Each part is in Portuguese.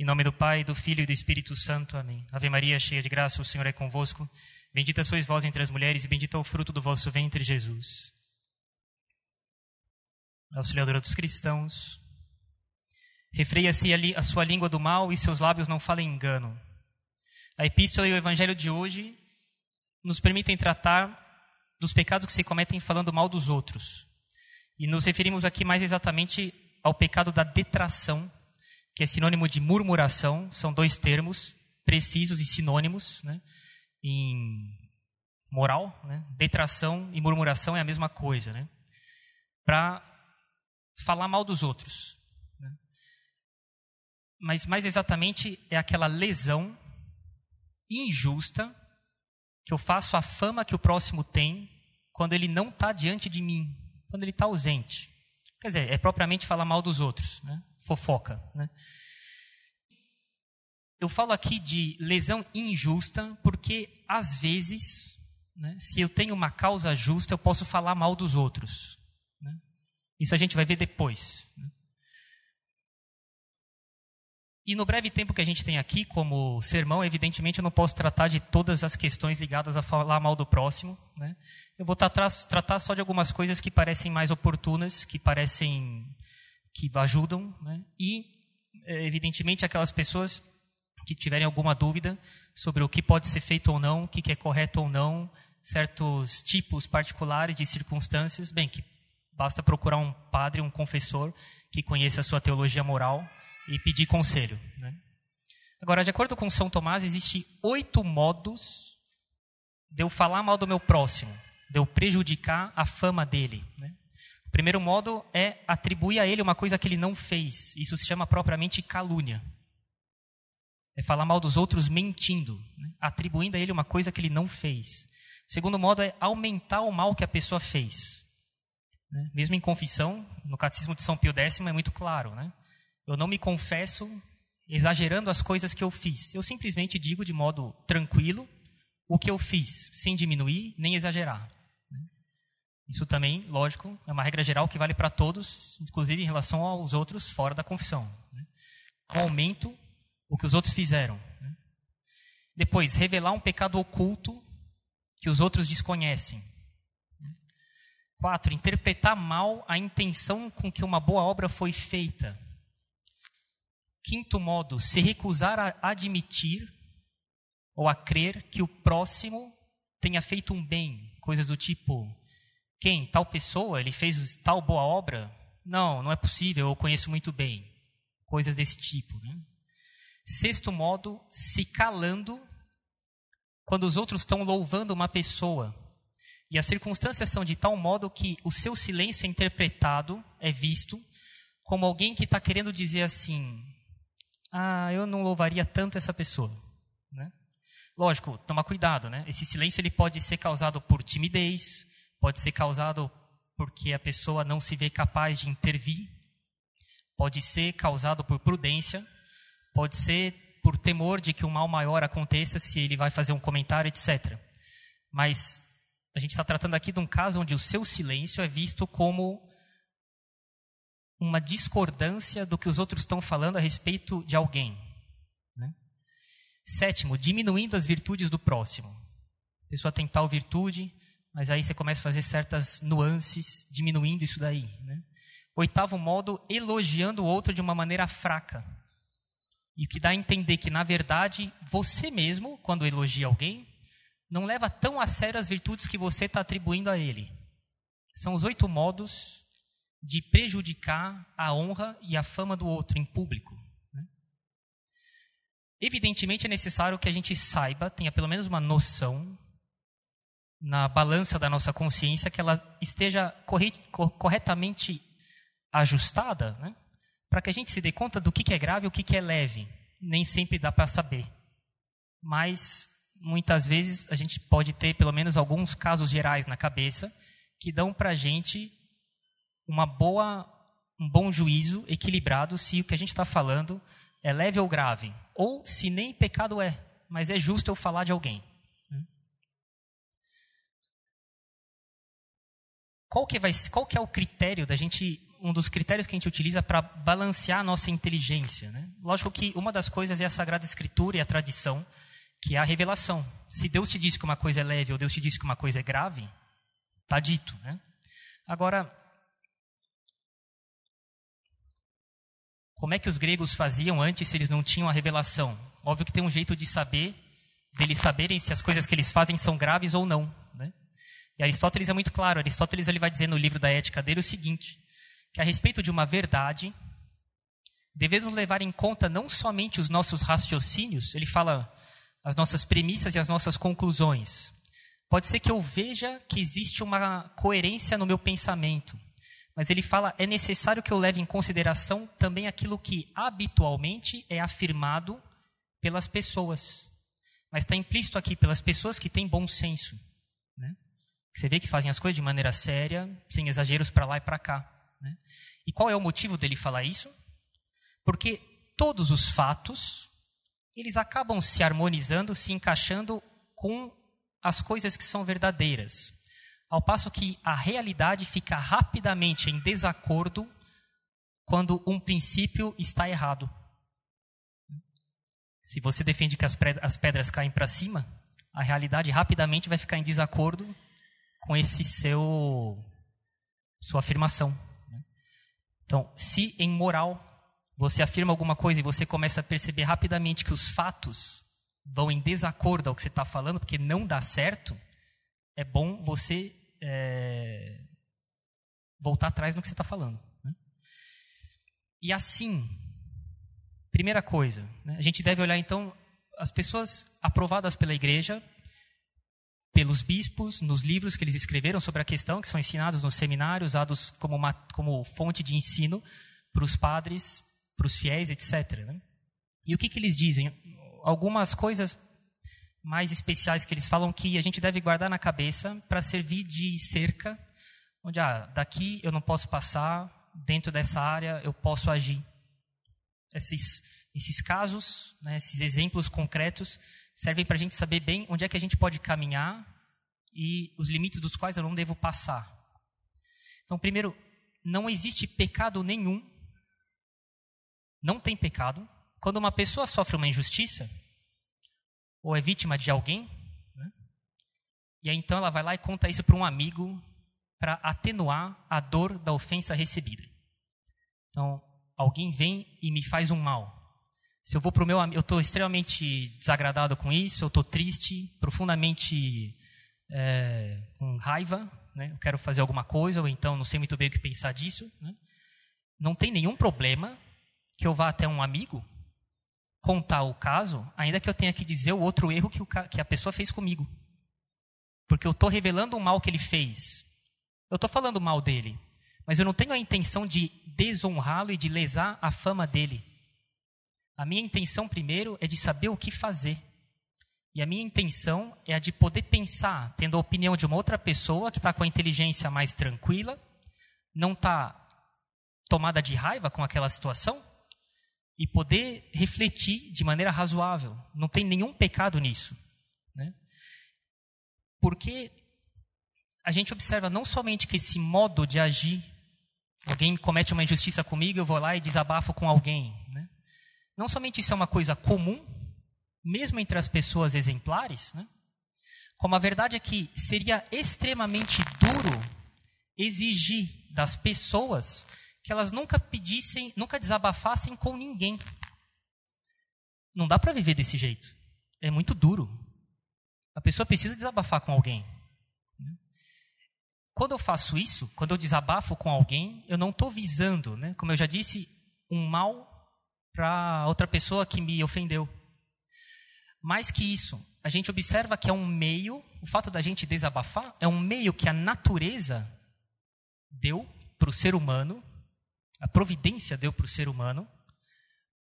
Em nome do Pai, do Filho e do Espírito Santo. Amém. Ave Maria, cheia de graça, o Senhor é convosco. Bendita sois vós entre as mulheres e bendito é o fruto do vosso ventre, Jesus. Auxiliadora dos cristãos, refreia-se a sua língua do mal e seus lábios não falem engano. A epístola e o evangelho de hoje nos permitem tratar dos pecados que se cometem falando mal dos outros. E nos referimos aqui mais exatamente ao pecado da detração que é sinônimo de murmuração, são dois termos precisos e sinônimos né, em moral. Né? Detração e murmuração é a mesma coisa. Né? Para falar mal dos outros. Né? Mas mais exatamente é aquela lesão injusta que eu faço à fama que o próximo tem quando ele não está diante de mim, quando ele está ausente. Quer dizer, é propriamente falar mal dos outros. Né? Fofoca. Né? Eu falo aqui de lesão injusta porque, às vezes, né, se eu tenho uma causa justa, eu posso falar mal dos outros. Né? Isso a gente vai ver depois. Né? E no breve tempo que a gente tem aqui como sermão, evidentemente eu não posso tratar de todas as questões ligadas a falar mal do próximo. Né? Eu vou tratar, tratar só de algumas coisas que parecem mais oportunas, que parecem que ajudam, né? e, é, evidentemente, aquelas pessoas que tiverem alguma dúvida sobre o que pode ser feito ou não, o que é correto ou não, certos tipos particulares de circunstâncias, bem, que basta procurar um padre, um confessor que conheça a sua teologia moral e pedir conselho. Né? Agora, de acordo com São Tomás, existem oito modos de eu falar mal do meu próximo, de eu prejudicar a fama dele. Né? O primeiro modo é atribuir a ele uma coisa que ele não fez. Isso se chama propriamente calúnia. É falar mal dos outros mentindo, né? atribuindo a ele uma coisa que ele não fez. O segundo modo é aumentar o mal que a pessoa fez. Né? Mesmo em confissão, no Catecismo de São Pio X é muito claro. Né? Eu não me confesso exagerando as coisas que eu fiz. Eu simplesmente digo de modo tranquilo o que eu fiz, sem diminuir nem exagerar. Isso também, lógico, é uma regra geral que vale para todos, inclusive em relação aos outros fora da confissão. Né? aumento o que os outros fizeram. Né? Depois, revelar um pecado oculto que os outros desconhecem. Quatro, interpretar mal a intenção com que uma boa obra foi feita. Quinto modo, se recusar a admitir ou a crer que o próximo tenha feito um bem, coisas do tipo quem? Tal pessoa? Ele fez tal boa obra? Não, não é possível, eu conheço muito bem. Coisas desse tipo. Né? Sexto modo, se calando quando os outros estão louvando uma pessoa. E as circunstâncias são de tal modo que o seu silêncio é interpretado, é visto, como alguém que está querendo dizer assim: Ah, eu não louvaria tanto essa pessoa. Né? Lógico, toma cuidado, né? Esse silêncio ele pode ser causado por timidez, pode ser causado porque a pessoa não se vê capaz de intervir, pode ser causado por prudência, pode ser por temor de que um mal maior aconteça se ele vai fazer um comentário, etc. Mas a gente está tratando aqui de um caso onde o seu silêncio é visto como uma discordância do que os outros estão falando a respeito de alguém. Né? Sétimo, diminuindo as virtudes do próximo. A pessoa tem tal virtude, mas aí você começa a fazer certas nuances, diminuindo isso daí. Né? Oitavo modo, elogiando o outro de uma maneira fraca. E que dá a entender que, na verdade, você mesmo, quando elogia alguém, não leva tão a sério as virtudes que você está atribuindo a ele. São os oito modos de prejudicar a honra e a fama do outro em público. Né? Evidentemente é necessário que a gente saiba, tenha pelo menos uma noção na balança da nossa consciência que ela esteja corretamente ajustada, né? para que a gente se dê conta do que, é grave e o que, é leve. Nem sempre dá para saber. Mas, muitas vezes, a gente pode ter pelo menos alguns casos gerais na cabeça que dão para a gente uma boa, um bom juízo equilibrado se o que a gente está falando é leve ou grave. Ou se nem pecado é, mas é justo eu falar de alguém. Qual que, vai, qual que é o critério da gente um dos critérios que a gente utiliza para balancear a nossa inteligência. Né? Lógico que uma das coisas é a Sagrada Escritura e a tradição, que é a revelação. Se Deus te diz que uma coisa é leve ou Deus te diz que uma coisa é grave, está dito. Né? Agora, como é que os gregos faziam antes se eles não tinham a revelação? Óbvio que tem um jeito de saber, deles saberem se as coisas que eles fazem são graves ou não. E Aristóteles é muito claro. Aristóteles ele vai dizer no livro da Ética dele o seguinte: que a respeito de uma verdade, devemos levar em conta não somente os nossos raciocínios, ele fala as nossas premissas e as nossas conclusões. Pode ser que eu veja que existe uma coerência no meu pensamento, mas ele fala é necessário que eu leve em consideração também aquilo que habitualmente é afirmado pelas pessoas. Mas está implícito aqui pelas pessoas que têm bom senso. Você vê que fazem as coisas de maneira séria, sem exageros para lá e para cá. Né? E qual é o motivo dele falar isso? Porque todos os fatos eles acabam se harmonizando, se encaixando com as coisas que são verdadeiras. Ao passo que a realidade fica rapidamente em desacordo quando um princípio está errado. Se você defende que as pedras caem para cima, a realidade rapidamente vai ficar em desacordo com esse seu sua afirmação. Então, se em moral você afirma alguma coisa e você começa a perceber rapidamente que os fatos vão em desacordo ao que você está falando, porque não dá certo, é bom você é, voltar atrás no que você está falando. Né? E assim, primeira coisa, né, a gente deve olhar então as pessoas aprovadas pela igreja, pelos bispos, nos livros que eles escreveram sobre a questão, que são ensinados nos seminários, usados como, uma, como fonte de ensino para os padres, para os fiéis, etc. Né? E o que, que eles dizem? Algumas coisas mais especiais que eles falam que a gente deve guardar na cabeça para servir de cerca, onde ah, daqui eu não posso passar, dentro dessa área eu posso agir. Esses, esses casos, né, esses exemplos concretos, servem para a gente saber bem onde é que a gente pode caminhar e os limites dos quais eu não devo passar. Então, primeiro, não existe pecado nenhum não tem pecado. Quando uma pessoa sofre uma injustiça, ou é vítima de alguém, né? e aí então ela vai lá e conta isso para um amigo para atenuar a dor da ofensa recebida. Então, alguém vem e me faz um mal. Se eu vou para o meu eu estou extremamente desagradado com isso, eu estou triste, profundamente é, com raiva, né? eu quero fazer alguma coisa, ou então não sei muito bem o que pensar disso. Né? Não tem nenhum problema que eu vá até um amigo contar o caso, ainda que eu tenha que dizer o outro erro que, o, que a pessoa fez comigo. Porque eu estou revelando o mal que ele fez. Eu estou falando mal dele. Mas eu não tenho a intenção de desonrá-lo e de lesar a fama dele. A minha intenção, primeiro, é de saber o que fazer. E a minha intenção é a de poder pensar, tendo a opinião de uma outra pessoa que está com a inteligência mais tranquila, não está tomada de raiva com aquela situação, e poder refletir de maneira razoável. Não tem nenhum pecado nisso. Né? Porque a gente observa não somente que esse modo de agir, alguém comete uma injustiça comigo, eu vou lá e desabafo com alguém. Né? Não somente isso é uma coisa comum, mesmo entre as pessoas exemplares, né? como a verdade é que seria extremamente duro exigir das pessoas que elas nunca pedissem, nunca desabafassem com ninguém. Não dá para viver desse jeito. É muito duro. A pessoa precisa desabafar com alguém. Quando eu faço isso, quando eu desabafo com alguém, eu não estou visando, né, como eu já disse, um mal para outra pessoa que me ofendeu. Mais que isso, a gente observa que é um meio, o fato da gente desabafar é um meio que a natureza deu para o ser humano a providência deu para o ser humano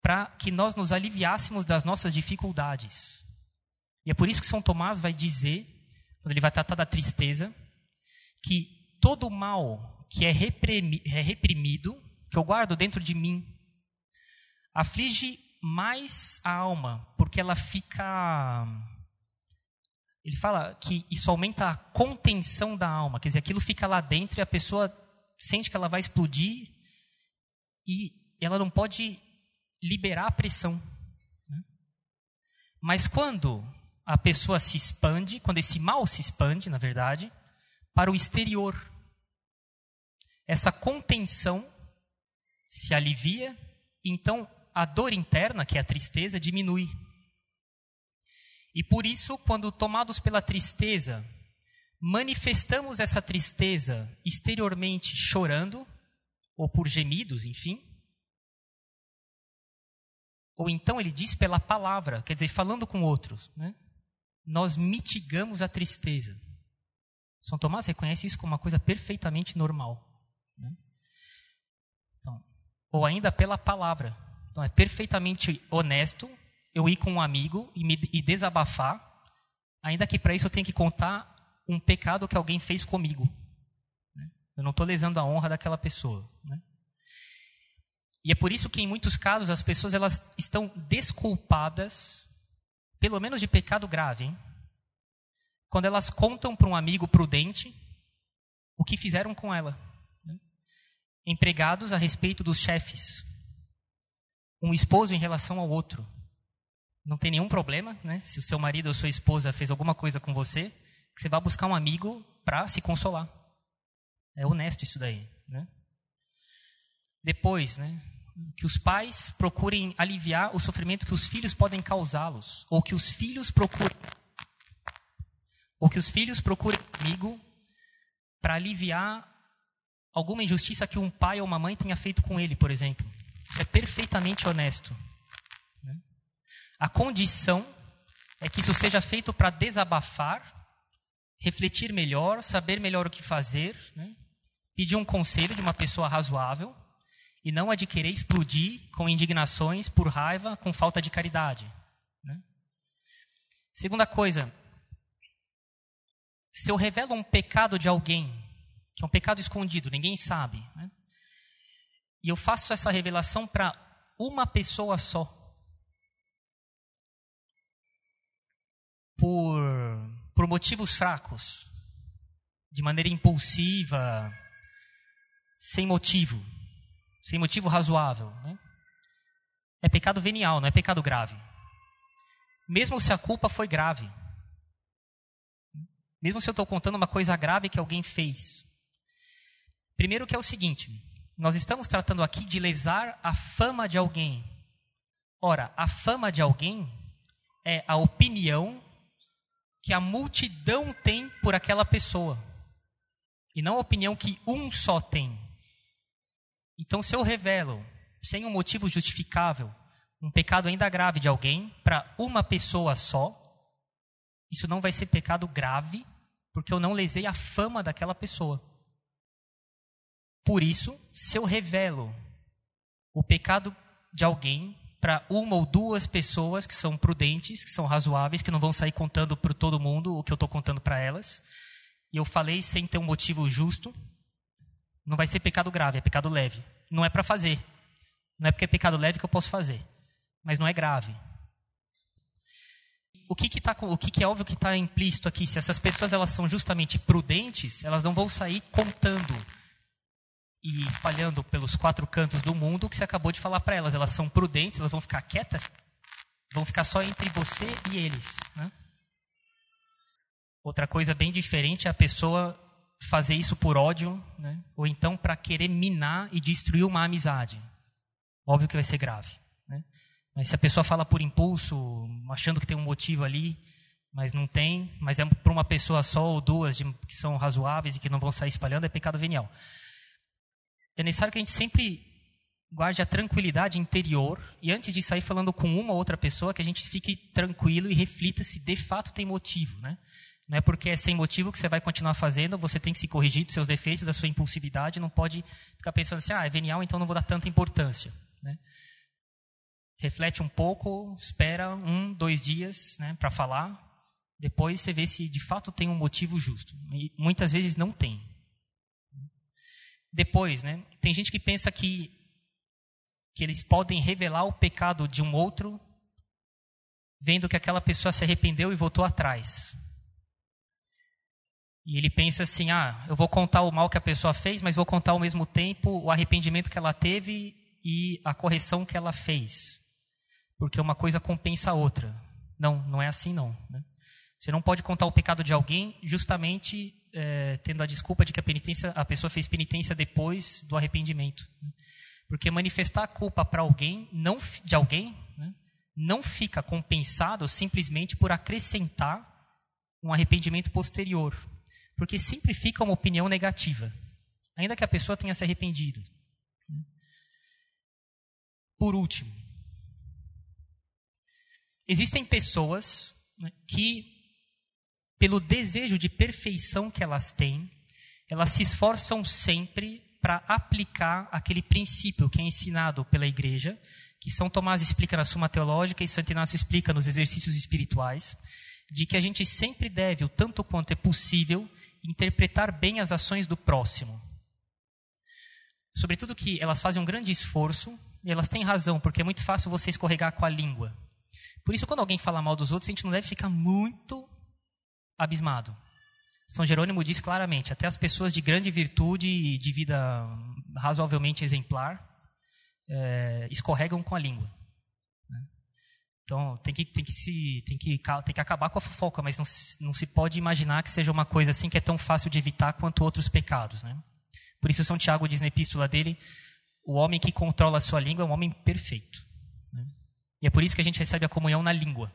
para que nós nos aliviássemos das nossas dificuldades. E é por isso que São Tomás vai dizer, quando ele vai tratar da tristeza, que todo mal que é, é reprimido, que eu guardo dentro de mim, aflige mais a alma, porque ela fica. Ele fala que isso aumenta a contenção da alma, quer dizer, aquilo fica lá dentro e a pessoa sente que ela vai explodir e ela não pode liberar a pressão. Né? Mas quando a pessoa se expande, quando esse mal se expande, na verdade, para o exterior, essa contenção se alivia, então a dor interna, que é a tristeza, diminui. E por isso, quando tomados pela tristeza, manifestamos essa tristeza exteriormente chorando, ou por gemidos, enfim. Ou então ele diz pela palavra, quer dizer, falando com outros. Né? Nós mitigamos a tristeza. São Tomás reconhece isso como uma coisa perfeitamente normal. Né? Então, ou ainda pela palavra. Então, é perfeitamente honesto eu ir com um amigo e, me, e desabafar, ainda que para isso eu tenha que contar um pecado que alguém fez comigo. Né? Eu não estou lesando a honra daquela pessoa. Né? E é por isso que em muitos casos as pessoas elas estão desculpadas, pelo menos de pecado grave, hein? quando elas contam para um amigo prudente o que fizeram com ela. Né? Empregados a respeito dos chefes, um esposo em relação ao outro. Não tem nenhum problema, né? Se o seu marido ou sua esposa fez alguma coisa com você, que você vai buscar um amigo para se consolar. É honesto isso daí, né? Depois, né? Que os pais procurem aliviar o sofrimento que os filhos podem causá-los, ou que os filhos procurem, ou que os filhos procurem amigo para aliviar alguma injustiça que um pai ou uma mãe tenha feito com ele, por exemplo. É perfeitamente honesto. Né? A condição é que isso seja feito para desabafar refletir melhor, saber melhor o que fazer, né? pedir um conselho de uma pessoa razoável e não a de querer explodir com indignações, por raiva, com falta de caridade. Né? Segunda coisa, se eu revelo um pecado de alguém, que é um pecado escondido, ninguém sabe, né? E eu faço essa revelação para uma pessoa só, por por motivos fracos, de maneira impulsiva, sem motivo, sem motivo razoável. Né? É pecado venial, não é pecado grave. Mesmo se a culpa foi grave. Mesmo se eu estou contando uma coisa grave que alguém fez. Primeiro que é o seguinte, nós estamos tratando aqui de lesar a fama de alguém. Ora, a fama de alguém é a opinião que a multidão tem por aquela pessoa. E não a opinião que um só tem. Então, se eu revelo, sem um motivo justificável, um pecado ainda grave de alguém para uma pessoa só, isso não vai ser pecado grave, porque eu não lesei a fama daquela pessoa. Por isso, se eu revelo o pecado de alguém para uma ou duas pessoas que são prudentes, que são razoáveis, que não vão sair contando para todo mundo o que eu estou contando para elas. E eu falei sem ter um motivo justo. Não vai ser pecado grave, é pecado leve. Não é para fazer. Não é porque é pecado leve que eu posso fazer. Mas não é grave. O que, que, tá, o que, que é óbvio que está implícito aqui? Se essas pessoas elas são justamente prudentes, elas não vão sair contando e espalhando pelos quatro cantos do mundo o que você acabou de falar para elas. Elas são prudentes, elas vão ficar quietas, vão ficar só entre você e eles. Né? Outra coisa bem diferente é a pessoa fazer isso por ódio, né? ou então para querer minar e destruir uma amizade. Óbvio que vai ser grave. Né? Mas se a pessoa fala por impulso, achando que tem um motivo ali, mas não tem, mas é para uma pessoa só ou duas de, que são razoáveis e que não vão sair espalhando, é pecado venial é necessário que a gente sempre guarde a tranquilidade interior e antes de sair falando com uma ou outra pessoa, que a gente fique tranquilo e reflita se de fato tem motivo, né? Não é porque é sem motivo que você vai continuar fazendo, você tem que se corrigir dos seus defeitos, da sua impulsividade, não pode ficar pensando assim, ah, é venial, então não vou dar tanta importância, né? Reflete um pouco, espera um, dois dias né, para falar, depois você vê se de fato tem um motivo justo. E muitas vezes não tem depois, né? Tem gente que pensa que que eles podem revelar o pecado de um outro vendo que aquela pessoa se arrependeu e voltou atrás. E ele pensa assim: ah, eu vou contar o mal que a pessoa fez, mas vou contar ao mesmo tempo o arrependimento que ela teve e a correção que ela fez, porque uma coisa compensa a outra. Não, não é assim não. Né? Você não pode contar o pecado de alguém justamente é, tendo a desculpa de que a penitência, a pessoa fez penitência depois do arrependimento. Né? Porque manifestar a culpa para alguém, não de alguém, né, não fica compensado simplesmente por acrescentar um arrependimento posterior. Porque sempre fica uma opinião negativa, ainda que a pessoa tenha se arrependido. Por último, existem pessoas né, que, pelo desejo de perfeição que elas têm, elas se esforçam sempre para aplicar aquele princípio que é ensinado pela igreja, que São Tomás explica na Suma Teológica e Santo Inácio explica nos exercícios espirituais, de que a gente sempre deve, o tanto quanto é possível, interpretar bem as ações do próximo. Sobretudo que elas fazem um grande esforço, e elas têm razão, porque é muito fácil você escorregar com a língua. Por isso, quando alguém fala mal dos outros, a gente não deve ficar muito abismado. São Jerônimo diz claramente: até as pessoas de grande virtude e de vida razoavelmente exemplar é, escorregam com a língua. Né? Então tem que, tem, que se, tem, que, tem que acabar com a fofoca, mas não, não se pode imaginar que seja uma coisa assim que é tão fácil de evitar quanto outros pecados. Né? Por isso, São Tiago diz na epístola dele: o homem que controla a sua língua é um homem perfeito. Né? E é por isso que a gente recebe a comunhão na língua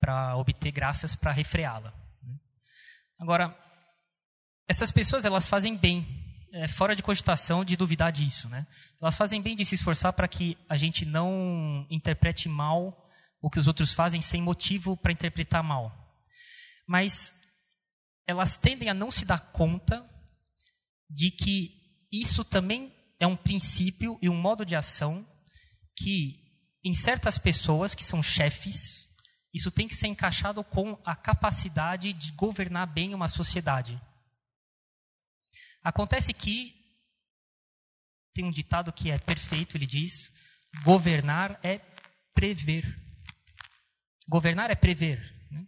para obter graças para refreá-la. Agora, essas pessoas elas fazem bem, é, fora de cogitação de duvidar disso, né? Elas fazem bem de se esforçar para que a gente não interprete mal o que os outros fazem sem motivo para interpretar mal. Mas elas tendem a não se dar conta de que isso também é um princípio e um modo de ação que, em certas pessoas que são chefes, isso tem que ser encaixado com a capacidade de governar bem uma sociedade. Acontece que tem um ditado que é perfeito, ele diz: governar é prever. Governar é prever. Né?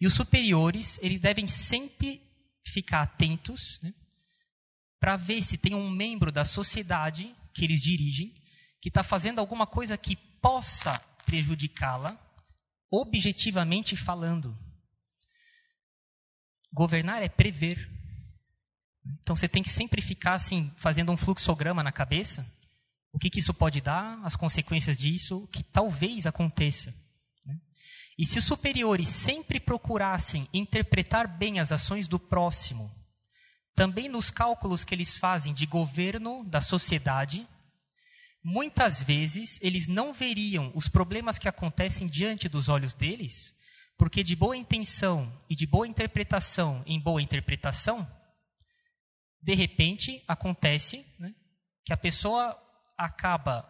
E os superiores, eles devem sempre ficar atentos né, para ver se tem um membro da sociedade que eles dirigem que está fazendo alguma coisa que possa prejudicá-la objetivamente falando. Governar é prever. Então você tem que sempre ficar assim, fazendo um fluxograma na cabeça. O que, que isso pode dar, as consequências disso, o que talvez aconteça. Né? E se os superiores sempre procurassem interpretar bem as ações do próximo, também nos cálculos que eles fazem de governo da sociedade, muitas vezes eles não veriam os problemas que acontecem diante dos olhos deles, porque de boa intenção e de boa interpretação em boa interpretação, de repente acontece né, que a pessoa acaba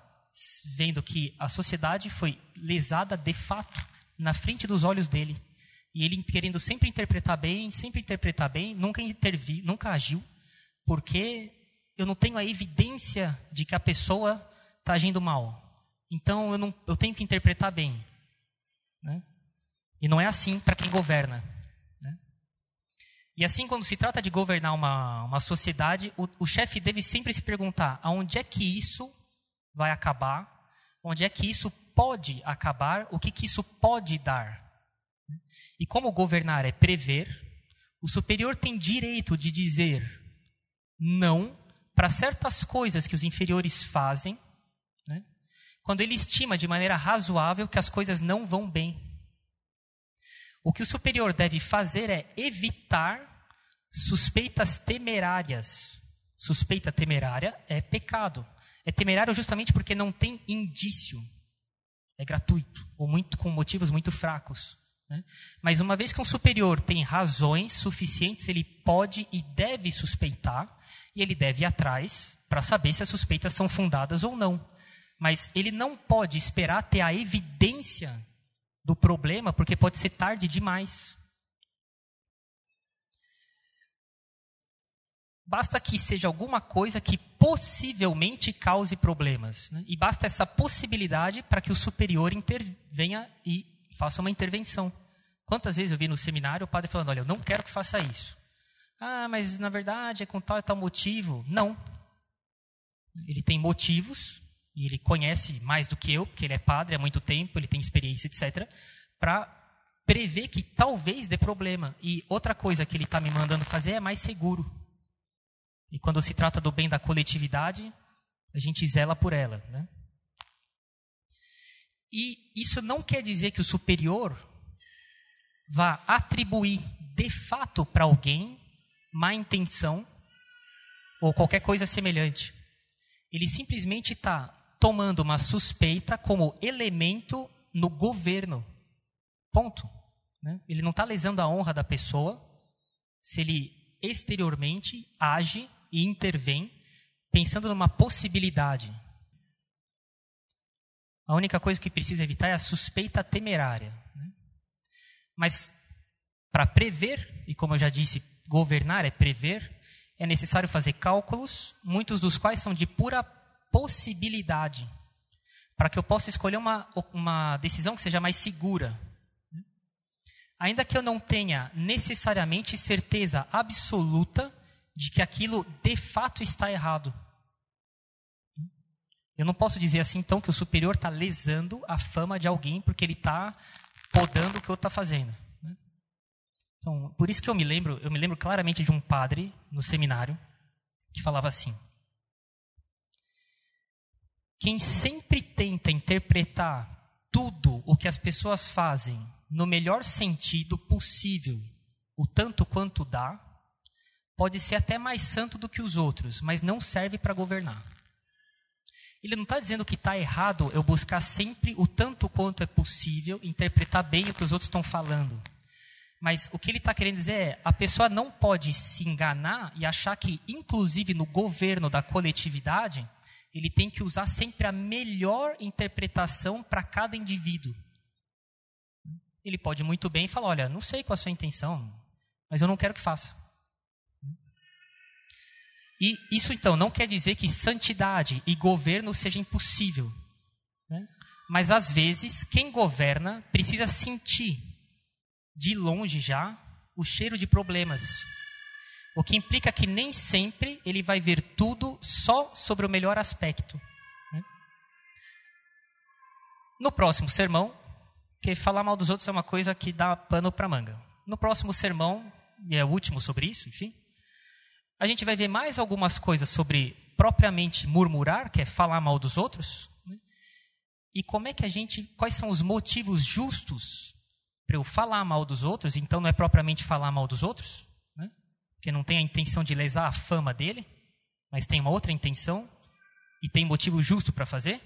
vendo que a sociedade foi lesada de fato na frente dos olhos dele. E ele querendo sempre interpretar bem, sempre interpretar bem, nunca intervir, nunca agiu, porque eu não tenho a evidência de que a pessoa está agindo mal. Então eu, não, eu tenho que interpretar bem. Né? E não é assim para quem governa. Né? E assim, quando se trata de governar uma, uma sociedade, o, o chefe deve sempre se perguntar aonde é que isso vai acabar, onde é que isso pode acabar, o que, que isso pode dar. E como governar é prever, o superior tem direito de dizer não para certas coisas que os inferiores fazem quando ele estima de maneira razoável que as coisas não vão bem. O que o superior deve fazer é evitar suspeitas temerárias. Suspeita temerária é pecado. É temerário justamente porque não tem indício. É gratuito, ou muito com motivos muito fracos. Né? Mas uma vez que um superior tem razões suficientes, ele pode e deve suspeitar, e ele deve ir atrás para saber se as suspeitas são fundadas ou não. Mas ele não pode esperar ter a evidência do problema, porque pode ser tarde demais. Basta que seja alguma coisa que possivelmente cause problemas. Né? E basta essa possibilidade para que o superior intervenha e faça uma intervenção. Quantas vezes eu vi no seminário o padre falando: Olha, eu não quero que faça isso. Ah, mas na verdade é com tal e tal motivo. Não. Ele tem motivos e ele conhece mais do que eu, porque ele é padre há muito tempo, ele tem experiência, etc., para prever que talvez dê problema. E outra coisa que ele está me mandando fazer é mais seguro. E quando se trata do bem da coletividade, a gente zela por ela. Né? E isso não quer dizer que o superior vá atribuir de fato para alguém má intenção ou qualquer coisa semelhante. Ele simplesmente está tomando uma suspeita como elemento no governo. Ponto. Né? Ele não está lesando a honra da pessoa se ele exteriormente age e intervém pensando numa possibilidade. A única coisa que precisa evitar é a suspeita temerária. Né? Mas para prever, e como eu já disse, governar é prever, é necessário fazer cálculos, muitos dos quais são de pura possibilidade, para que eu possa escolher uma, uma decisão que seja mais segura. Ainda que eu não tenha necessariamente certeza absoluta de que aquilo de fato está errado. Eu não posso dizer assim, então, que o superior está lesando a fama de alguém porque ele está podando o que o outro está fazendo. Então, por isso que eu me lembro, eu me lembro claramente de um padre no seminário que falava assim: quem sempre tenta interpretar tudo o que as pessoas fazem no melhor sentido possível, o tanto quanto dá, pode ser até mais santo do que os outros, mas não serve para governar. Ele não está dizendo que está errado eu buscar sempre o tanto quanto é possível interpretar bem o que os outros estão falando. Mas o que ele está querendo dizer é: a pessoa não pode se enganar e achar que, inclusive no governo da coletividade, ele tem que usar sempre a melhor interpretação para cada indivíduo. Ele pode muito bem falar: olha, não sei qual a sua intenção, mas eu não quero que faça. E isso então não quer dizer que santidade e governo seja impossível. Né? Mas às vezes, quem governa precisa sentir de longe já o cheiro de problemas. O que implica que nem sempre ele vai ver tudo só sobre o melhor aspecto. Né? No próximo sermão, que falar mal dos outros é uma coisa que dá pano para manga. No próximo sermão, e é o último sobre isso, enfim, a gente vai ver mais algumas coisas sobre propriamente murmurar, que é falar mal dos outros, né? e como é que a gente, quais são os motivos justos para eu falar mal dos outros, então não é propriamente falar mal dos outros, porque não tem a intenção de lesar a fama dele, mas tem uma outra intenção e tem motivo justo para fazer.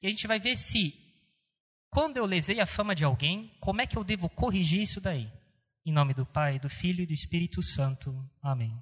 E a gente vai ver se, quando eu lesei a fama de alguém, como é que eu devo corrigir isso daí. Em nome do Pai, do Filho e do Espírito Santo. Amém.